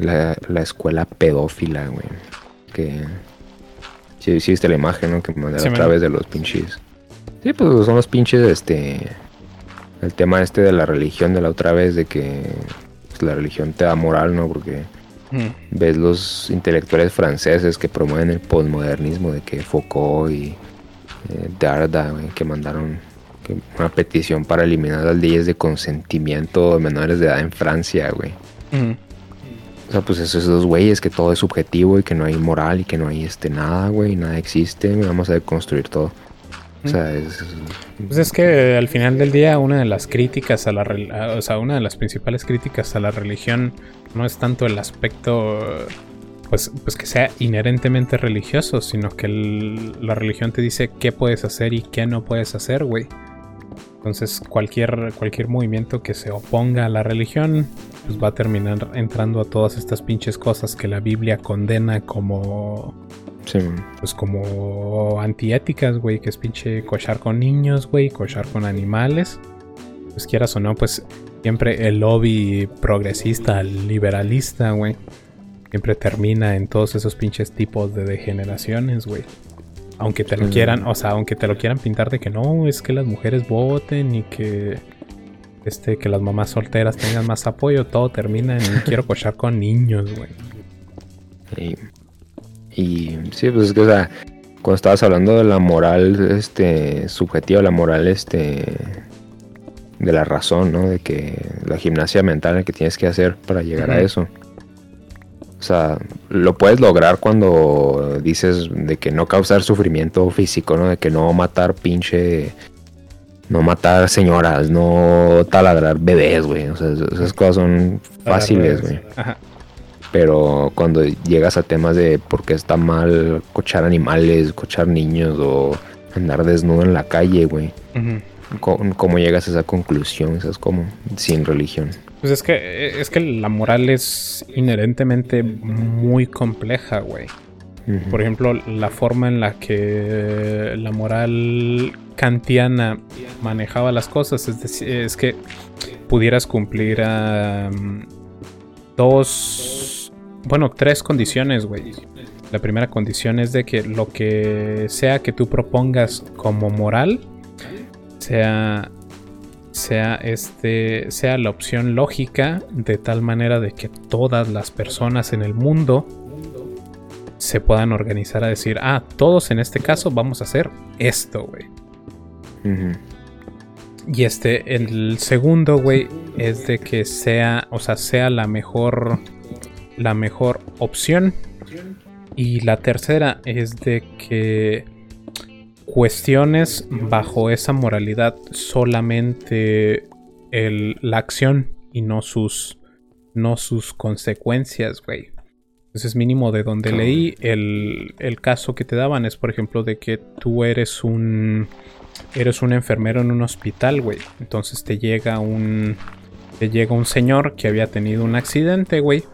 la, la escuela pedófila, güey. Que. Sí, sí, viste la imagen, ¿no? Que mandé Sí, a través de los pinches. Sí, pues son los pinches, este. El tema este de la religión de la otra vez, de que pues, la religión te da moral, ¿no? Porque Mm. ves los intelectuales franceses que promueven el postmodernismo, de que Foucault y eh, Derrida, güey, que mandaron que una petición para eliminar las leyes de consentimiento de menores de edad en Francia, güey. Mm. O sea, pues esos dos güeyes, que todo es subjetivo y que no hay moral y que no hay este nada, güey, nada existe, vamos a deconstruir todo. O sea, es... Pues es que al final del día una de las críticas a la a- o sea, una de las principales críticas a la religión no es tanto el aspecto pues, pues que sea inherentemente religioso, sino que el- la religión te dice qué puedes hacer y qué no puedes hacer, güey. Entonces cualquier, cualquier movimiento que se oponga a la religión pues va a terminar entrando a todas estas pinches cosas que la Biblia condena como sí, pues como antiéticas, güey, que es pinche cochar con niños, güey, cochar con animales. Pues quieras o no, pues siempre el lobby progresista, liberalista, güey, siempre termina en todos esos pinches tipos de degeneraciones, güey. Aunque te lo quieran, o sea, aunque te lo quieran pintar de que no, es que las mujeres voten y que este que las mamás solteras tengan más apoyo, todo termina en quiero cochar con niños, güey. Y, y sí, pues es que, o sea, cuando estabas hablando de la moral este, subjetiva, la moral este, de la razón, ¿no? De que la gimnasia mental que tienes que hacer para llegar a eso. O sea, lo puedes lograr cuando dices de que no causar sufrimiento físico, ¿no? De que no matar pinche... No matar señoras, no taladrar bebés, güey. O sea, esas cosas son fáciles, güey. Ajá. Pero cuando llegas a temas de por qué está mal cochar animales, cochar niños o andar desnudo en la calle, güey. Ujú. ¿Cómo, cómo llegas a esa conclusión? Eso es como sin religión. Pues es que, es que la moral es inherentemente muy compleja, güey. Por ejemplo, la forma en la que la moral kantiana manejaba las cosas es, deci- es que pudieras cumplir dos, bueno, tres condiciones, güey. La primera condición es de que lo que sea que tú propongas como moral sea sea este sea la opción lógica de tal manera de que todas las personas en el mundo se puedan organizar a decir, ah, todos en este caso vamos a hacer esto, güey. Y este, el segundo, güey, es de que sea, o sea, sea la mejor, la mejor opción. Y la tercera es de que cuestiones bajo esa moralidad solamente el- la acción y no sus, no sus consecuencias, güey. Entonces mínimo de donde Claro. leí el, el caso que te daban es por ejemplo de que tú eres un eres un enfermero en un hospital, güey. Entonces te llega un te llega un señor que había tenido un accidente, güey.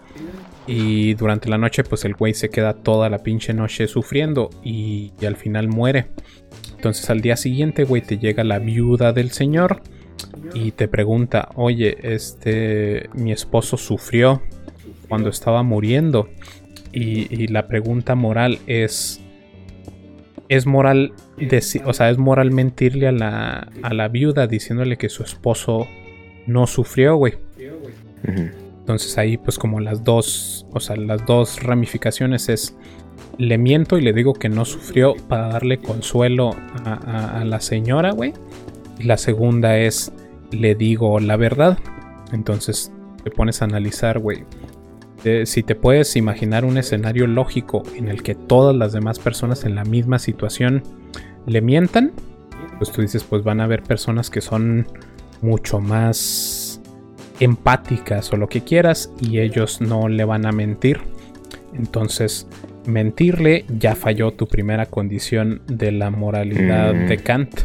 Y durante la noche, pues el güey se queda toda la pinche noche sufriendo y, y al final muere. Entonces al día siguiente, güey, te llega la viuda del señor y te pregunta, oye, este, mi esposo sufrió cuando estaba muriendo. Y, y la pregunta moral es, ¿es moral, o sea, es moral mentirle a la, a la viuda diciéndole que su esposo no sufrió, güey? Ujú. Entonces ahí pues como las dos, o sea, las dos ramificaciones es le miento y le digo que no sufrió para darle consuelo a, la señora, güey. Y la segunda es le digo la verdad. Entonces te pones a analizar, güey. Eh, si te puedes imaginar un escenario lógico en el que todas las demás personas en la misma situación le mientan, pues tú dices, pues van a haber personas que son mucho más empáticas o lo que quieras y ellos no le van a mentir. Entonces, mentirle ya falló tu primera condición de la moralidad Mm. de Kant.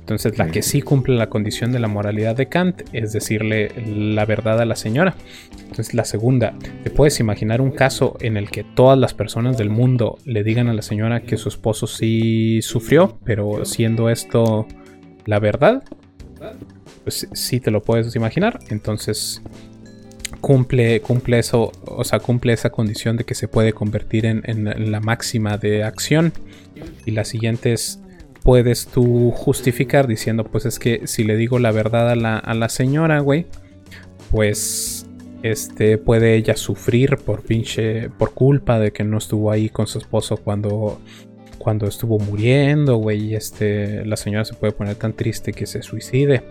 Entonces, la que sí cumple la condición de la moralidad de Kant es decirle la verdad a la señora. Entonces, la segunda, ¿te puedes imaginar un caso en el que todas las personas del mundo le digan a la señora que su esposo sí sufrió, pero siendo esto la verdad? Pues sí te lo puedes imaginar. Entonces, cumple, cumple eso, o sea, cumple esa condición de que se puede convertir en, la máxima de acción. Y la siguiente es, puedes tú justificar diciendo, pues es que si le digo la verdad a la, a la señora, güey, pues este puede ella sufrir por pinche por culpa de que no estuvo ahí con su esposo cuando cuando estuvo muriendo, güey, este, la señora se puede poner tan triste que se suicide.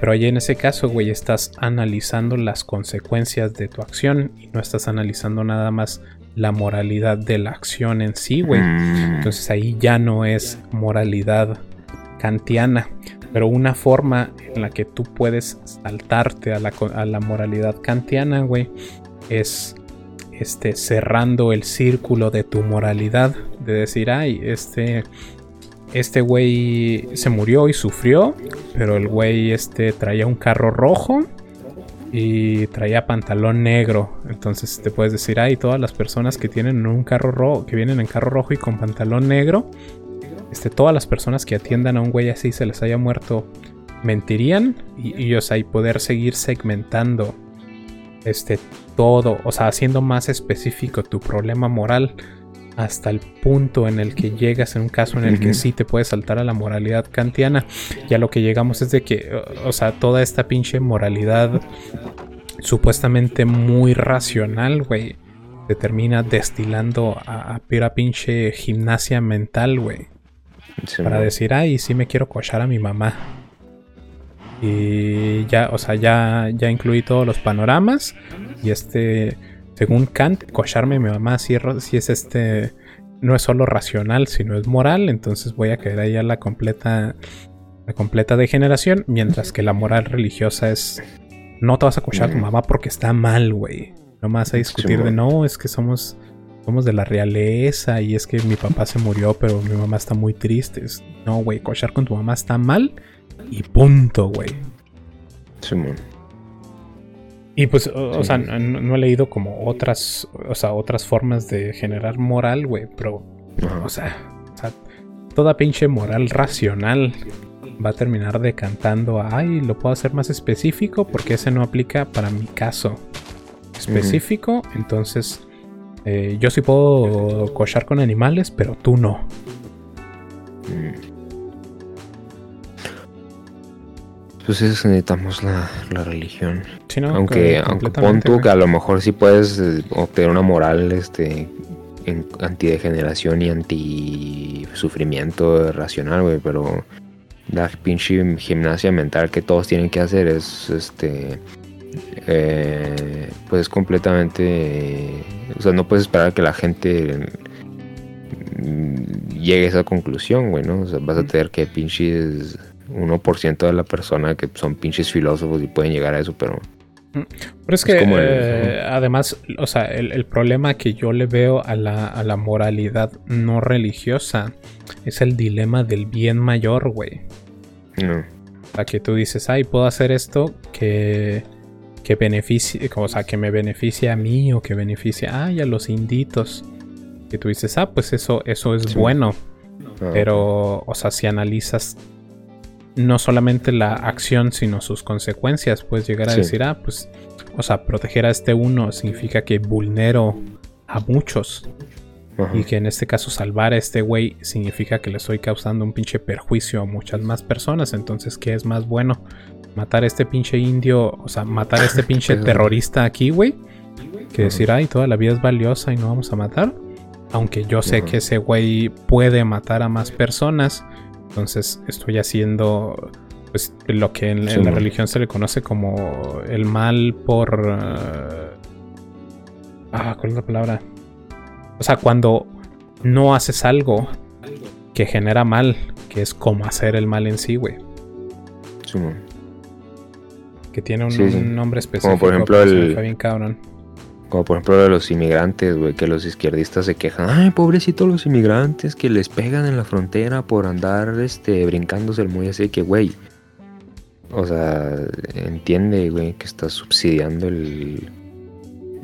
Pero ahí en ese caso, güey, estás analizando las consecuencias de tu acción y no estás analizando nada más la moralidad de la acción en sí, güey. Mm. Entonces ahí ya no es moralidad kantiana. Pero una forma en la que tú puedes saltarte a la, a la moralidad kantiana, güey, es este, cerrando el círculo de tu moralidad. De decir, ay, este, este güey se murió y sufrió, pero el güey este, traía un carro rojo y traía pantalón negro. Entonces te puedes decir, ay, todas las personas que tienen un carro rojo, que vienen en carro rojo y con pantalón negro, este, todas las personas que atiendan a un güey así se les haya muerto, mentirían y, sea, y poder seguir segmentando este todo, o sea, haciendo más específico tu problema moral hasta el punto en el que llegas en un caso en el que sí te puedes saltar a la moralidad kantiana. Ya lo que llegamos es de que, o sea, toda esta pinche moralidad supuestamente muy racional, güey, te termina destilando a, a pura pinche gimnasia mental, güey. para decir, ay, sí me quiero cochar a mi mamá. Y ya, o sea, ya, ya incluí todos los panoramas. Y este, según Kant, cocharme a mi mamá si, si es este, no es solo racional, sino es moral. Entonces voy a caer ahí a la completa, la completa degeneración. Mientras que la moral religiosa es, no te vas a cochar a tu mamá porque está mal, güey. No más a discutir de, no, es que somos somos de la realeza y es que mi papá se murió, pero mi mamá está muy triste. No, güey, cochar con tu mamá está mal y punto, güey. Y pues, o, sea, no, he leído como otras, o sea, otras formas de generar moral, güey, pero, o sea, toda pinche moral racional va a terminar decantando a, ay, lo puedo hacer más específico porque ese no aplica para mi caso específico, entonces eh, yo sí puedo cochar con animales, pero tú no. Pues eso necesitamos la, religión. aunque, aunque pon tú que a lo mejor sí puedes eh, obtener una moral este en antidegeneración y anti sufrimiento racional, güey, pero la pinche gimnasia mental que todos tienen que hacer es este eh, pues completamente o sea no puedes esperar que la gente mm, llegue a esa conclusión güey no o sea vas a tener que pinches 1% de la persona que son pinches filósofos y pueden llegar a eso, pero... Mm. Pero es, que eh, además, o sea, el, problema que yo le veo a la, moralidad no religiosa es el dilema del bien mayor, güey. No. O que tú dices, ay, puedo hacer esto que, que beneficie, o sea, que me beneficie a mí o que beneficie ay, a los inditos. Que tú dices, ah, pues eso, eso es bueno. Ah, pero, o sea, si analizas no solamente la acción, sino sus consecuencias. Puedes llegar a decir, ah, pues, o sea, proteger a este uno significa que vulnero a muchos. Y que en este caso salvar a este güey significa que le estoy causando un pinche perjuicio a muchas más personas. Entonces, ¿qué es más bueno? Matar a este pinche indio, o sea, matar a este pinche terrorista aquí, güey. Que decir, ay, toda la vida es valiosa y no vamos a matar. Aunque yo sé que ese güey puede matar a más personas entonces estoy haciendo pues, lo que en, la religión se le conoce como el mal por... Uh, ah, ¿cuál es la palabra? O sea, cuando no haces algo que genera mal, que es como hacer el mal en sí, güey. que tiene un, nombre específico. Como por ejemplo el... Como por ejemplo de los inmigrantes, güey, que los izquierdistas se quejan, ay, pobrecitos los inmigrantes que les pegan en la frontera por andar este brincándose el muy así que, güey. O sea, entiende, güey, que estás subsidiando el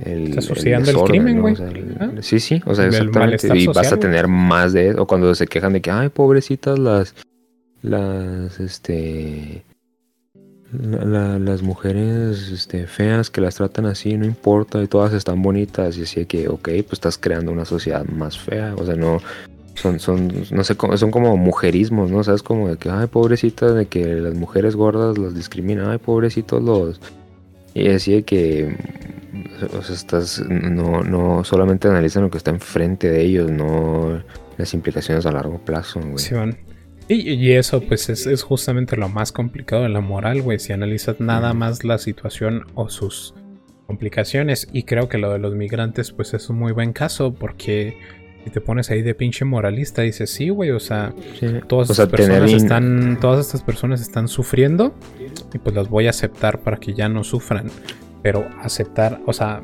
el, subsidiando el, crimen, güey. ¿Ah? Sí, sí, o sea, exactamente. Y vas a tener más de eso. O cuando se quejan de que, ay, pobrecitas las, las, este, las mujeres este, feas que las tratan así, no importa, y todas están bonitas, y así que, ok, pues estás creando una sociedad más fea, o sea, no, son, son, no sé, son como mujerismos, ¿no? ¿Sabes? Como de que, ay, pobrecitas, de que las mujeres gordas las discriminan, ay, pobrecitos los... Y así que, o sea, estás, no, no, solamente analizan lo que está enfrente de ellos, no las implicaciones a largo plazo, güey. Sí, van. Y, eso, pues, es, justamente lo más complicado de la moral, güey. Si analizas nada más la situación o sus complicaciones. Y creo que lo de los migrantes, pues, es un muy buen caso. Porque si te pones ahí de pinche moralista, dices, sí, güey, o sea, todas estas personas están. Todas estas personas están sufriendo. Y pues las voy a aceptar para que ya no sufran. Pero aceptar, o sea,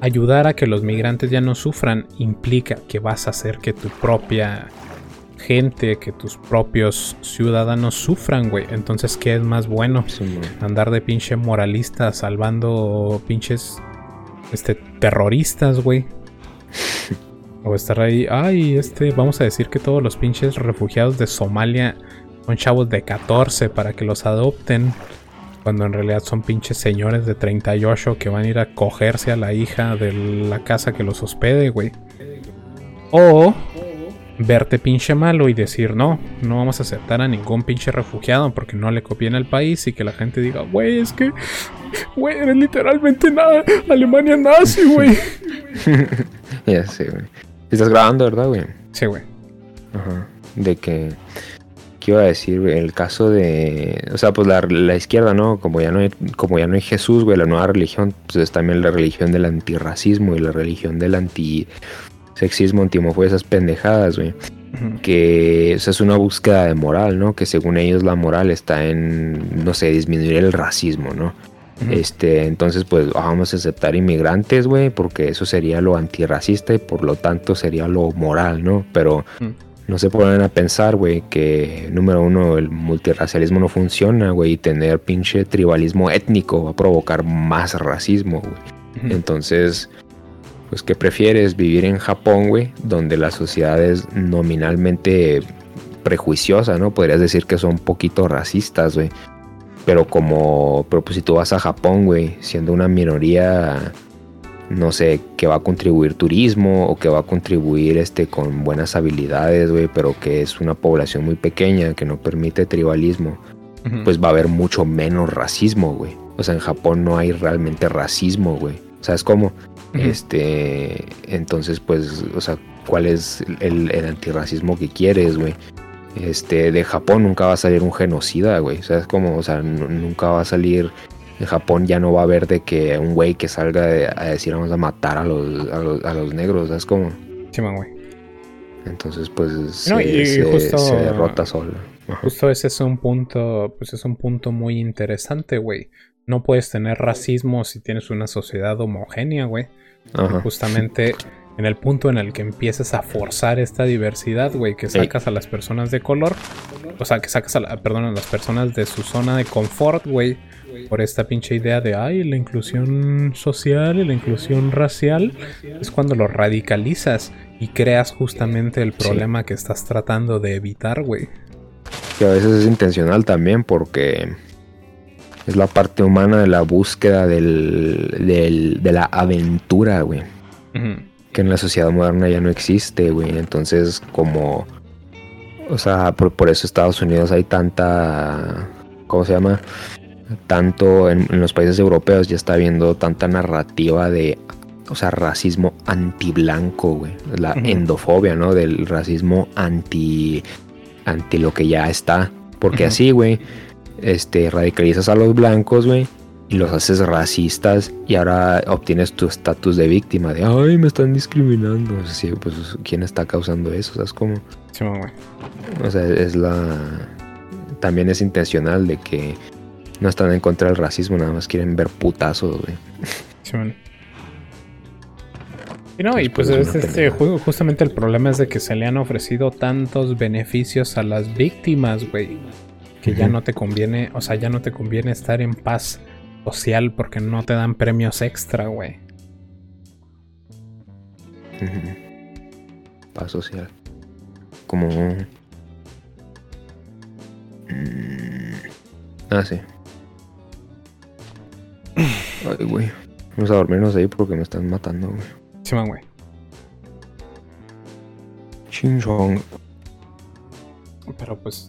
ayudar a que los migrantes ya no sufran implica que vas a hacer que tu propia gente, que tus propios ciudadanos sufran, güey. Entonces, ¿qué es más bueno? Andar de pinche moralista salvando pinches este, terroristas, güey. o estar ahí, ay, este, vamos a decir que todos los pinches refugiados de Somalia son chavos de 14 para que los adopten. Cuando en realidad son pinches señores de 38 que van a ir a cogerse a la hija de la casa que los hospede, güey. O verte pinche malo y decir, no, no vamos a aceptar a ningún pinche refugiado porque no le conviene al país y que la gente diga, güey, es que, güey, eres literalmente nada, Alemania nazi, güey. ya sé, güey. Estás grabando, ¿verdad, güey? Sí, güey. Ajá. De que, ¿qué iba a decir, güey? El caso de, o sea, pues la, la, izquierda, ¿no? Como ya no hay, como ya no hay Jesús, güey, la nueva religión, pues es también la religión del antirracismo y la religión del anti sexismo, antimofobia, esas pendejadas, güey. Que es una búsqueda de moral, ¿no? Que según ellos la moral está en, no sé, disminuir el racismo, ¿no? Este, entonces, pues vamos a aceptar inmigrantes, güey, porque eso sería lo antirracista y por lo tanto sería lo moral, ¿no? Pero no se ponen a pensar, güey, que número uno, el multiracialismo no funciona, güey, y tener pinche tribalismo étnico va a provocar más racismo, güey. Entonces, pues que prefieres vivir en Japón, güey, donde la sociedad es nominalmente prejuiciosa, ¿no? Podrías decir que son un poquito racistas, güey. Pero como, pero pues si tú vas a Japón, güey, siendo una minoría, no sé, que va a contribuir turismo o que va a contribuir este con buenas habilidades, güey, pero que es una población muy pequeña que no permite tribalismo, pues va a haber mucho menos racismo, güey. O sea, en Japón no hay realmente racismo, güey. ¿Sabes cómo? Este, entonces, pues, o sea, ¿cuál es el, antirracismo que quieres, güey? Este, de Japón nunca va a salir un genocida, güey. O sea, es como, o sea, nunca va a salir. En Japón ya no va a haber de que un güey que salga a decir vamos a matar a los, a los, negros, ¿sabes cómo? Sí, güey. Entonces, pues se, derrota solo. Justo ese es un punto, pues es un punto muy interesante, güey. No puedes tener racismo si tienes una sociedad homogénea, güey. Justamente en el punto en el que empiezas a forzar esta diversidad, güey, que sacas a las personas de color, o sea, que sacas a, la, perdón, a las personas de su zona de confort, güey, por esta pinche idea de, ay, la inclusión social y la inclusión racial, es cuando lo radicalizas y creas justamente el problema que estás tratando de evitar, güey. Que a veces es intencional también porque es la parte humana de la búsqueda del, de la aventura, güey. Que en la sociedad moderna ya no existe, güey. Entonces, como... O sea, por, eso Estados Unidos hay tanta... ¿Cómo se llama? Tanto en, los países europeos ya está habiendo tanta narrativa de o sea, racismo anti-blanco, güey. La endofobia, ¿no? Del racismo anti, anti lo que ya está. Porque así, güey, este, radicalizas a los blancos, güey, y los haces racistas y ahora obtienes tu estatus de víctima, de, ay, me están discriminando. O sea, pues, ¿quién está causando eso? ¿Sabes cómo? Sí, güey. O sea, es la... También es intencional de que no están en contra del racismo, nada más quieren ver putazos, güey. Sí, Y no, y pues, pues este, justamente el problema es de que se le han ofrecido tantos beneficios a las víctimas, güey que ya no te conviene, o sea, ya no te conviene estar en paz social porque no te dan premios extra, güey. Paz social. Como... Mm, ah, sí. Ay, güey. Vamos a dormirnos ahí porque me están matando, güey. Sí, man, güey. Ching. Pero pues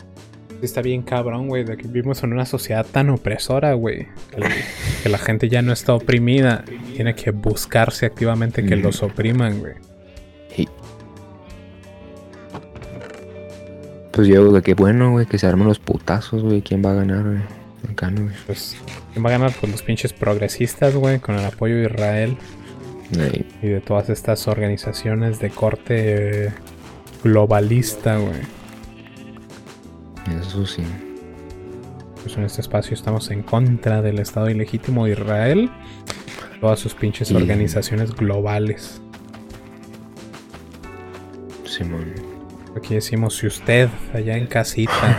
está bien cabrón, güey, de que vivimos en una sociedad tan opresora, güey. Que, la- que la gente ya no está oprimida. Tiene que buscarse activamente que Ujú. los opriman, güey. Pues yo, de que bueno, güey, que se armen los putazos, güey. ¿Quién va a ganar, güey? Acá, ¿no, güey? Pues, ¿quién va a ganar? Pues los pinches progresistas, güey, con el apoyo de Israel y de todas estas organizaciones de corte eh, globalista, güey. Eso sí. Pues en este espacio estamos en contra del Estado ilegítimo de Israel. Todas sus pinches Y- organizaciones globales. Simón. Aquí decimos, si usted allá en casita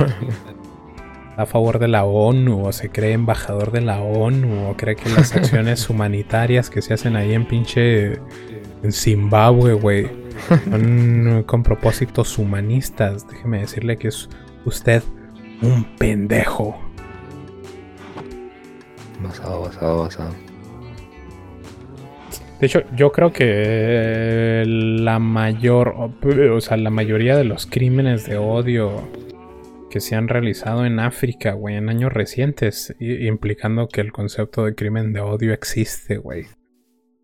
está a favor de la ONU o se cree embajador de la ONU o cree que las acciones humanitarias que se hacen ahí en pinche en Zimbabue, güey, son con propósitos humanistas, déjeme decirle que es usted un pendejo. Basado, basado, basado. De hecho, yo creo que la mayor, o sea, la mayoría de los crímenes de odio que se han realizado en África, güey, en años recientes, implicando que el concepto de crimen de odio existe, güey,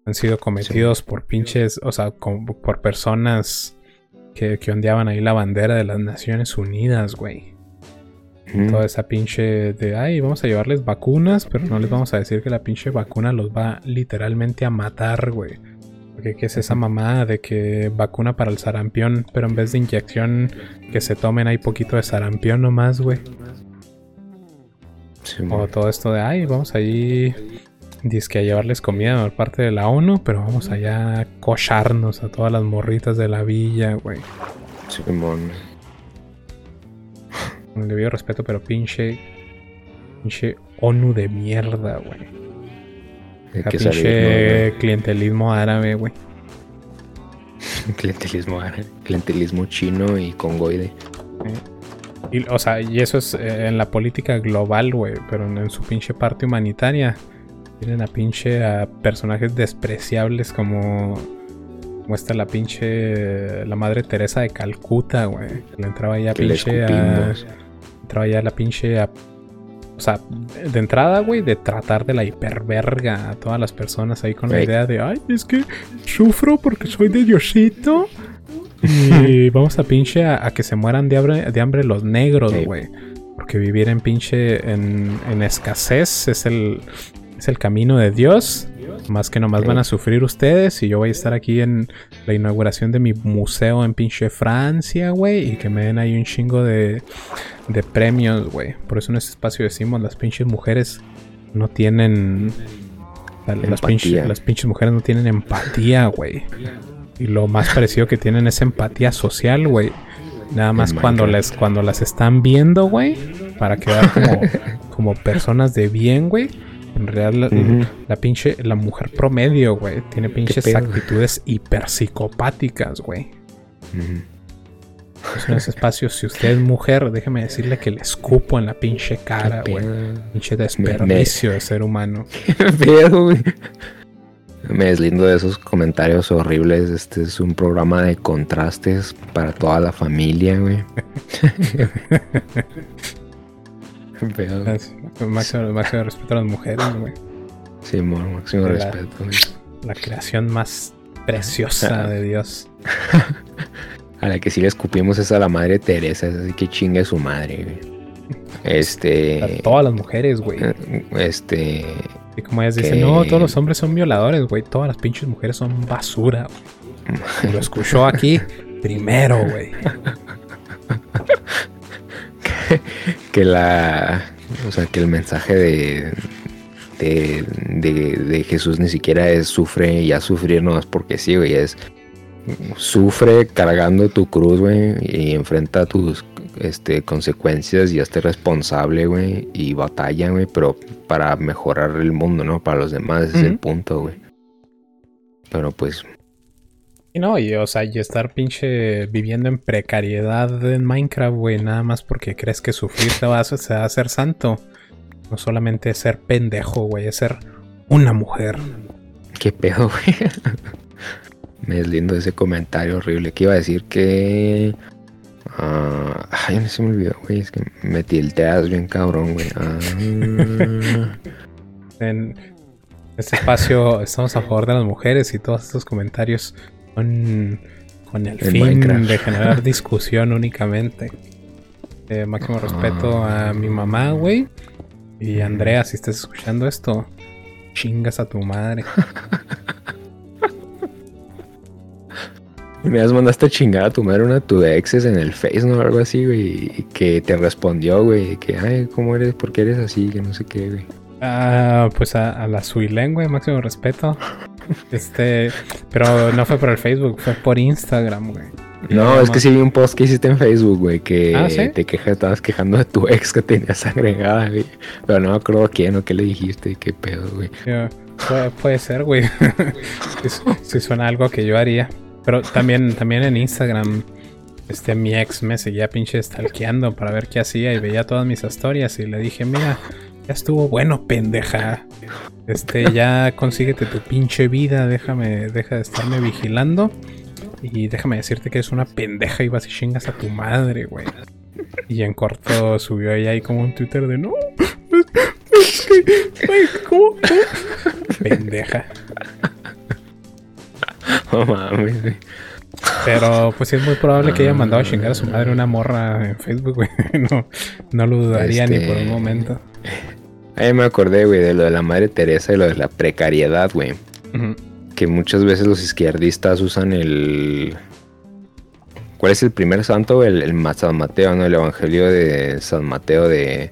han sido cometidos por pinches, o sea, con- por personas que, que ondeaban ahí la bandera de las Naciones Unidas, güey. Mm. Toda esa pinche de, ay, vamos a llevarles vacunas, pero no les vamos a decir que la pinche vacuna los va literalmente a matar, güey. Porque qué es esa mamada de que vacuna para el sarampión, pero en vez de inyección que se tomen hay poquito de sarampión nomás, güey. O todo esto de, ay, vamos ahí, que a llevarles comida por parte de la ONU, pero vamos allá a cocharnos a todas las morritas de la villa, güey. Simón. Con el debido respeto, pero pinche, pinche ONU de mierda, güey. Pinche salir, clientelismo árabe, güey. ¿no? Clientelismo árabe, clientelismo chino y congoide. Y, o sea, y eso es eh, en la política global, güey. Pero en, en su pinche parte humanitaria. Tienen a pinche a personajes despreciables como. Como está la pinche. La madre Teresa de Calcuta, güey. Le entraba ya pinche a. Entraba ya la pinche a. O sea, de entrada, güey, de tratar de la hiperverga a todas las personas ahí con la idea de, ay, es que sufro porque soy de Diosito. Y vamos a pinche a, a que se mueran de hambre, de hambre los negros, Sí. güey. Porque vivir en pinche, en, en escasez es el, es el camino de Dios. Más que nomás Sí. van a sufrir ustedes y yo voy a estar aquí en la inauguración de mi museo en pinche Francia, güey. Y que me den ahí un chingo de, de premios, güey. Por eso en este espacio decimos, las pinches mujeres no tienen... la- Las pinches, las pinches mujeres no tienen empatía, güey. Y lo más parecido que tienen es empatía social, güey. Nada más cuando les, cuando las están viendo, güey. Para quedar como, como personas de bien, güey. En realidad, la, pinche, la mujer promedio, güey. Tiene pinches actitudes hiperpsicopáticas, güey. Ujú. Pues en ese espacio, si usted es mujer, déjeme decirle que le escupo en la pinche cara, güey. Pinche desperdicio de ser humano. Qué pedo, güey. Me deslindo de esos comentarios horribles. Este es un programa de contrastes para toda la familia, güey. Qué pedo. Es- Máximo, máximo respeto a las mujeres, güey. Simón, máximo La- respeto, güey. La creación más preciosa de Dios. A la que sí le escupimos es a la madre Teresa, así que chingue su madre, güey. A Este. todas las mujeres, güey. Este. Y como ellas dicen, no, todos los hombres son violadores, güey. Todas las pinches mujeres son basura, güey. Lo escuchó aquí primero, güey. que la o sea que el mensaje de de, de, de Jesús ni siquiera es sufre y a sufrir no es porque sí güey es sufre cargando tu cruz güey y enfrenta tus este consecuencias y hazte responsable güey y batalla güey pero para mejorar el mundo no para los demás ese es el punto güey. Pero pues Y no, y o sea, y estar pinche viviendo en precariedad en Minecraft, güey, nada más porque crees que sufrir te va a hacer, santo. No solamente es ser pendejo, güey, es ser una mujer. ¿Qué pedo, güey? Me es lindo ese comentario horrible que iba a decir que... ah, ay, no se me olvidó, güey. Es que me tilteas bien cabrón, güey. Ah, En este espacio estamos a favor de las mujeres y todos estos comentarios son con el fin Minecraft. de generar discusión únicamente. Eh, máximo respeto a mi mamá, güey. Y Andrea, si estás escuchando esto, chingas a tu madre. me has mandaste a chingar a tu madre una de tus exes en el Face, ¿no? Algo así, güey. Que te respondió, güey. Que, ay, ¿cómo eres? ¿Por qué eres así? Que no sé qué, güey. Ah, pues a, a la Suilén, güey, máximo respeto. Este, pero no fue por el Facebook, fue por Instagram, güey. No, es que sí vi un post que hiciste en Facebook, güey, que Ah, ¿sí? te quejas, estabas quejando de tu ex que tenías agregada, güey. Pero no me acuerdo quién o qué le dijiste, qué pedo, güey. Puede ser, güey. Si si suena algo que yo haría. Pero también, también en Instagram, este, mi ex me seguía pinche stalkeando para ver qué hacía y veía todas mis historias y le dije, mira, ya estuvo bueno, pendeja. Este, ya consíguete tu pinche vida, déjame, deja de estarme vigilando. Y déjame decirte que eres una pendeja y vas y chingas a tu madre, güey. Y en corto subió ella ahí como un Twitter de no. Es que, güey, ¿cómo? cómo?". Pendeja. No mames. Pero pues es muy probable que haya mandado a chingar a su madre una morra en Facebook, güey. No, no lo dudaría ni por un Este- momento. Ahí me acordé, güey, de lo de la madre Teresa y lo de la precariedad, güey. Que muchas veces los izquierdistas usan el. ¿Cuál es el primer santo? El, San Mateo, ¿no? El evangelio de San Mateo de.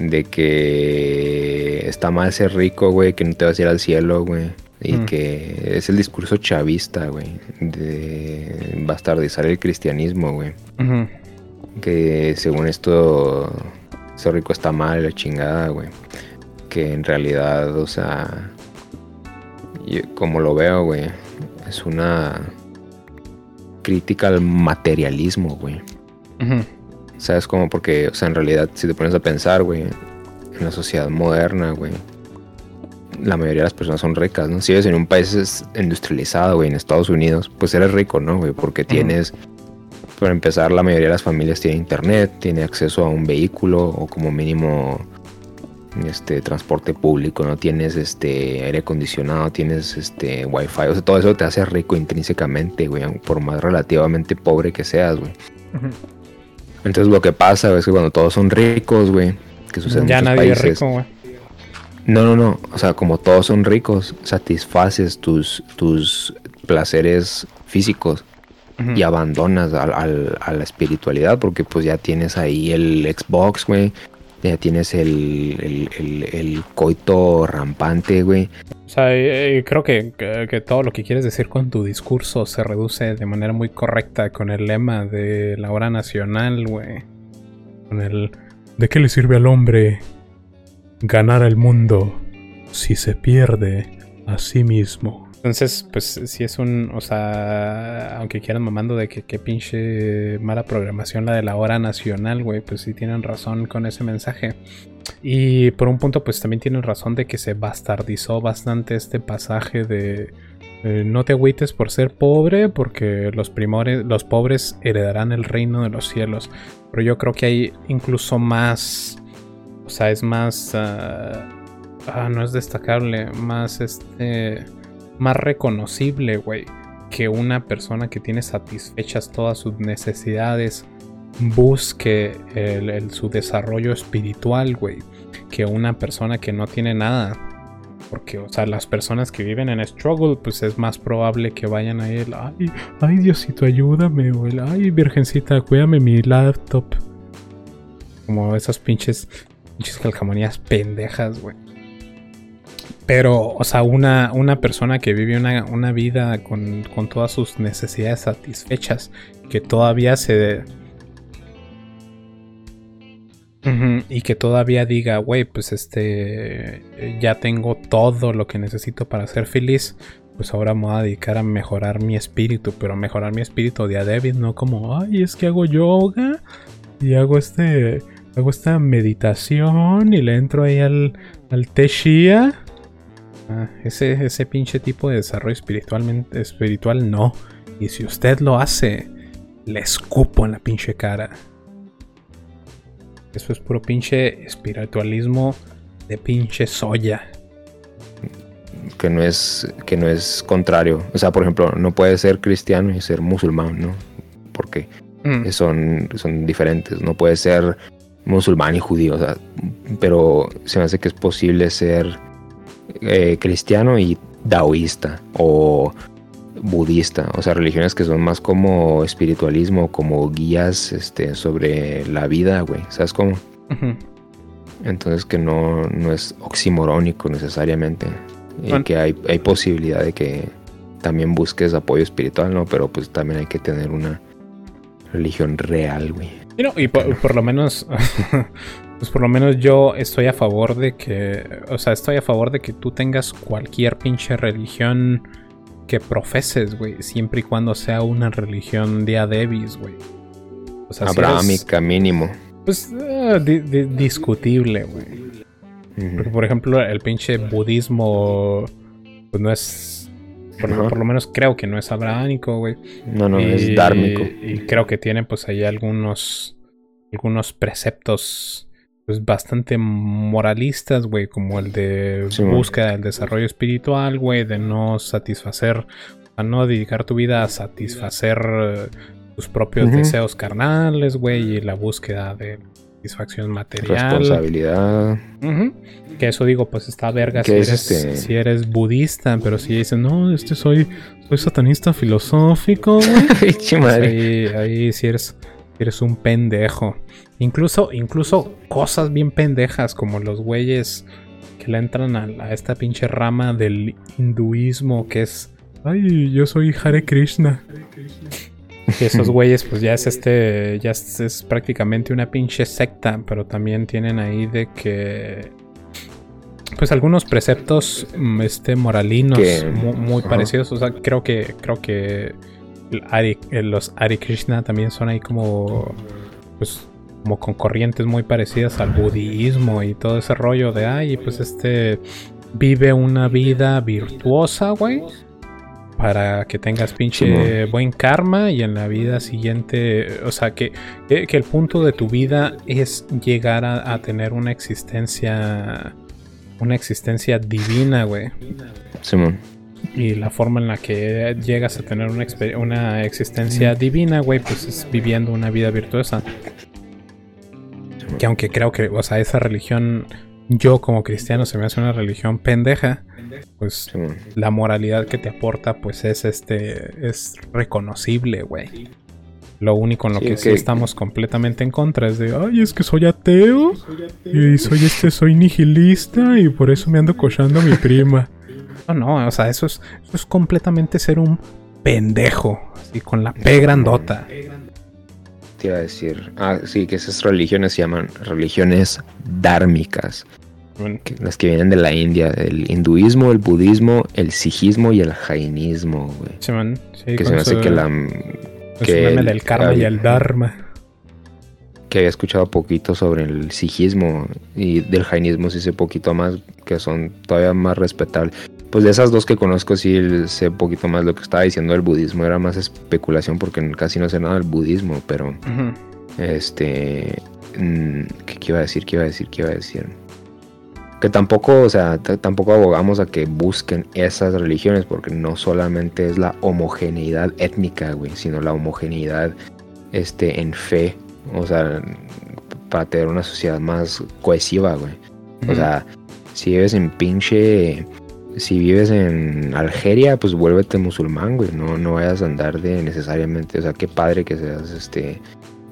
De que está mal ser rico, güey, que no te vas a ir al cielo, güey. Y Mm. que es el discurso chavista, güey. De bastardizar el cristianismo, güey. Que según esto ser rico está mal, la chingada, güey. Que en realidad, o sea, yo- como lo veo, güey, es una crítica al materialismo, güey. Ujú. ¿Sabes cómo? Porque, o sea, en realidad, si te pones a pensar, güey, en la sociedad moderna, güey, la mayoría de las personas son ricas, ¿no? Si vives en un país industrializado, güey, en Estados Unidos, pues eres rico, ¿no, güey? Porque tienes, para empezar, la mayoría de las familias tiene internet, tiene acceso a un vehículo o como mínimo este transporte público, no tienes este aire acondicionado, tienes este wifi, o sea, todo eso te hace rico intrínsecamente, güey, por más relativamente pobre que seas, güey. Entonces lo que pasa es que cuando todos son ricos, güey, que sucede en Ya muchos nadie es países. rico, güey. No, no, no. O sea, como todos son ricos, satisfaces tus, tus placeres físicos Y abandonas al- al- a la espiritualidad porque pues ya tienes ahí el Xbox, güey. Ya tienes el, el, el- el coito rampante, güey. O sea, eh, eh, creo que, que- que todo lo que quieres decir con tu discurso se reduce de manera muy correcta con el lema de la hora nacional, güey. Con el ¿de qué le sirve al hombre ganar el mundo si se pierde a sí mismo? Entonces, pues si es un, o sea, aunque quieran mamando de que pinche mala programación la de la hora nacional, güey, pues sí tienen razón con ese mensaje. Y por un punto, pues también tienen razón de que se bastardizó bastante este pasaje de eh, no te agüites por ser pobre, porque los primores, los pobres heredarán el reino de los cielos. Pero yo creo que hay incluso más, o sea, es más, ah, ah, no es destacable, más este, más reconocible, güey, que una persona que tiene satisfechas todas sus necesidades busque el- su desarrollo espiritual, güey, que una persona que no tiene nada. Porque, o sea, las personas que viven en struggle, pues es más probable que vayan a él, ay, ay, Diosito, ayúdame, el, ay, Virgencita, cuídame mi laptop. Como esas pinches, pinches calcamonías pendejas, güey. Pero, o sea, una, una persona que vive una, una vida con, con todas sus necesidades satisfechas, que todavía se... Y que todavía diga, güey, pues este, ya tengo todo lo que necesito para ser feliz, pues ahora me voy a dedicar a mejorar mi espíritu, pero mejorar mi espíritu de a David, no como, ay, es que hago yoga y hago este, hago esta meditación y le entro ahí al, al té Shia Ah, ese, ese pinche tipo de desarrollo espiritualmente, espiritual no. Y si usted lo hace, le escupo en la pinche cara. Eso es puro pinche espiritualismo de pinche soya. Que no es, que no es contrario. O sea, por ejemplo, no puede ser cristiano y ser musulmán, ¿no? Porque mm. son, son diferentes. No puede ser musulmán y judío. O sea, pero se me hace que es posible ser eh, cristiano y taoísta o budista, o sea, religiones que son más como espiritualismo, como guías este, sobre la vida, güey, ¿sabes cómo? Entonces que no, no es oximorónico necesariamente, y que hay, hay posibilidad de que también busques apoyo espiritual, ¿no? Pero pues también hay que tener una religión real, güey. y por, lo menos, pues por lo menos yo estoy a favor de que, o sea, estoy a favor de que tú tengas cualquier pinche religión que profeses, güey, siempre y cuando sea una religión de Adebis, güey. O sea, Abrahámica mínimo. Pues eh, discutible, güey. Porque, por ejemplo, el pinche budismo, pues no es. Por, lo menos creo que no es abrahámico, güey. No, no, es dármico. Y creo que tiene, pues, ahí algunos. Algunos preceptos pues bastante moralistas, güey, como el de búsqueda del desarrollo espiritual, güey, de no satisfacer, a no dedicar tu vida a satisfacer eh, tus propios deseos carnales, güey, y la búsqueda de satisfacción material. Responsabilidad. Que eso digo, pues está verga si eres, este? si eres budista, pero si dicen, no, este soy, soy satanista filosófico, güey. pues ahí, ahí si eres, si eres un pendejo. Incluso, incluso cosas bien pendejas como los güeyes que le entran a, esta pinche rama del hinduismo que es, ay, yo soy Hare Krishna. Que esos güeyes, pues ya es este, ya es, prácticamente una pinche secta, pero también tienen ahí de que, pues algunos preceptos, mm, este, moralinos muy, parecidos. O sea, creo que, creo que los Hare Krishna también son ahí como, pues como con corrientes muy parecidas al budismo y todo ese rollo de, ay, pues este vive una vida virtuosa, güey. Para que tengas pinche buen karma y en la vida siguiente, o sea, que, que, el punto de tu vida es llegar a, tener una existencia, una existencia divina, güey. Simón. Y la forma en la que llegas a tener una, una existencia divina, güey, pues es viviendo una vida virtuosa. Que aunque creo que, o sea, esa religión, yo como cristiano se me hace una religión pendeja, pues la moralidad que te aporta, pues es este, es reconocible, güey. Lo único en lo que sí estamos completamente en contra es de, ay, es que soy ateo y soy este, soy nihilista y por eso me ando cochando a mi prima. No, no, o sea, eso es, eso es completamente ser un pendejo, así con la P grandota te iba a decir. Ah, sí, que esas religiones se llaman religiones dármicas. las que vienen de la India, el hinduismo, el budismo, el sijismo y el jainismo, güey. Sí, que se me hace que la. Que el, del karma y el dharma. Que había escuchado poquito sobre el sijismo y del jainismo sí sé poquito más, que son todavía más respetables. Pues de esas dos que conozco sí sé un poquito más lo que estaba diciendo del budismo. Era más especulación porque casi no sé nada del budismo, pero... Este... Mm, ¿Qué iba a decir? ¿Qué iba a decir? ¿Qué iba a decir? Que tampoco, o sea, tampoco abogamos a que busquen esas religiones porque no solamente es la homogeneidad étnica, güey, sino la homogeneidad este, en fe. O sea, para tener una sociedad más cohesiva, güey. O sea, si vives en pinche si vives en Algeria, pues vuélvete musulmán, güey. No, no vayas a andar de necesariamente, o sea, qué padre que seas este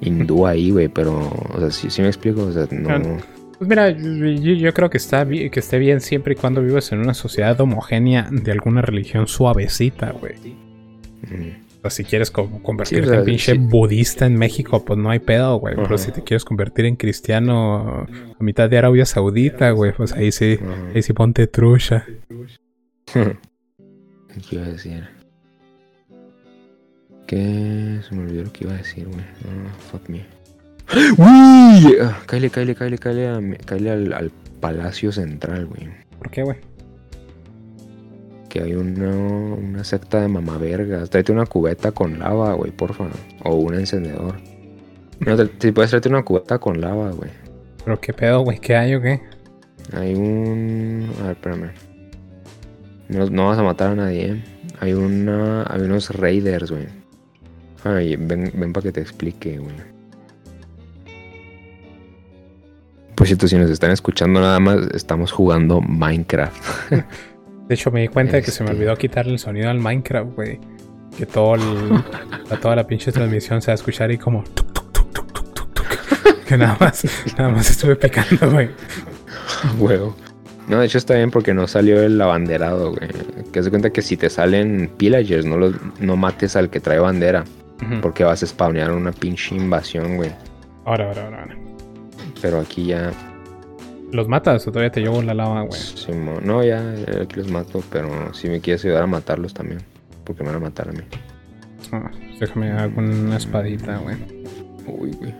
hindú ahí, güey, pero, o sea, si me explico, o sea, no. Pues mira, yo, creo que está bien, que esté bien siempre y cuando vivas en una sociedad homogénea de alguna religión suavecita, güey. O sea, si quieres convertirte en pinche budista en México, pues no hay pedo, güey. Pero si te quieres convertir en cristiano a mitad de Arabia Saudita, güey, pues ahí sí, ahí sí ponte trucha. ¿Qué iba a decir? ¿Qué? Se me olvidó lo que iba a decir, güey. fuck me. ¡Uy! Ah, cállate, cállate, cállate, cállate, al, al Palacio Central, güey. ¿Por qué, güey? Aquí hay una, una secta de mamavergas. Tráete una cubeta con lava, güey, porfa. O un encendedor. No, si puedes traerte una cubeta con lava, güey. ¿Pero qué pedo, güey? ¿Qué hay o qué? Hay un... A ver, espérame. No, no vas a matar a nadie, ¿eh? Hay una... Hay unos raiders, güey. Ay, ven, ven para que te explique, güey. Por cierto, si nos están escuchando nada más, estamos jugando Minecraft. De hecho, me di cuenta de que se me Este. olvidó quitarle el sonido al Minecraft, güey. Que todo el- a toda la pinche transmisión se va a escuchar y como... tuc, tuc, tuc, tuc, tuc, tuc, tuc. Que nada más, nada más estuve picando, güey. Huevo. No, de hecho está bien porque no salió el abanderado, güey. Que se cuenta que si te salen pillagers, no, los, no mates al que trae bandera. Porque vas a spawnear una pinche invasión, güey. Ahora, ahora, ahora, ahora. Pero aquí ya... ¿Los matas o todavía te llevo la lava, güey? No, ya aquí los mato. Pero si me quieres ayudar a matarlos también. Porque me van a matar a mí. Ah, déjame hago una espadita, güey. Uy, güey.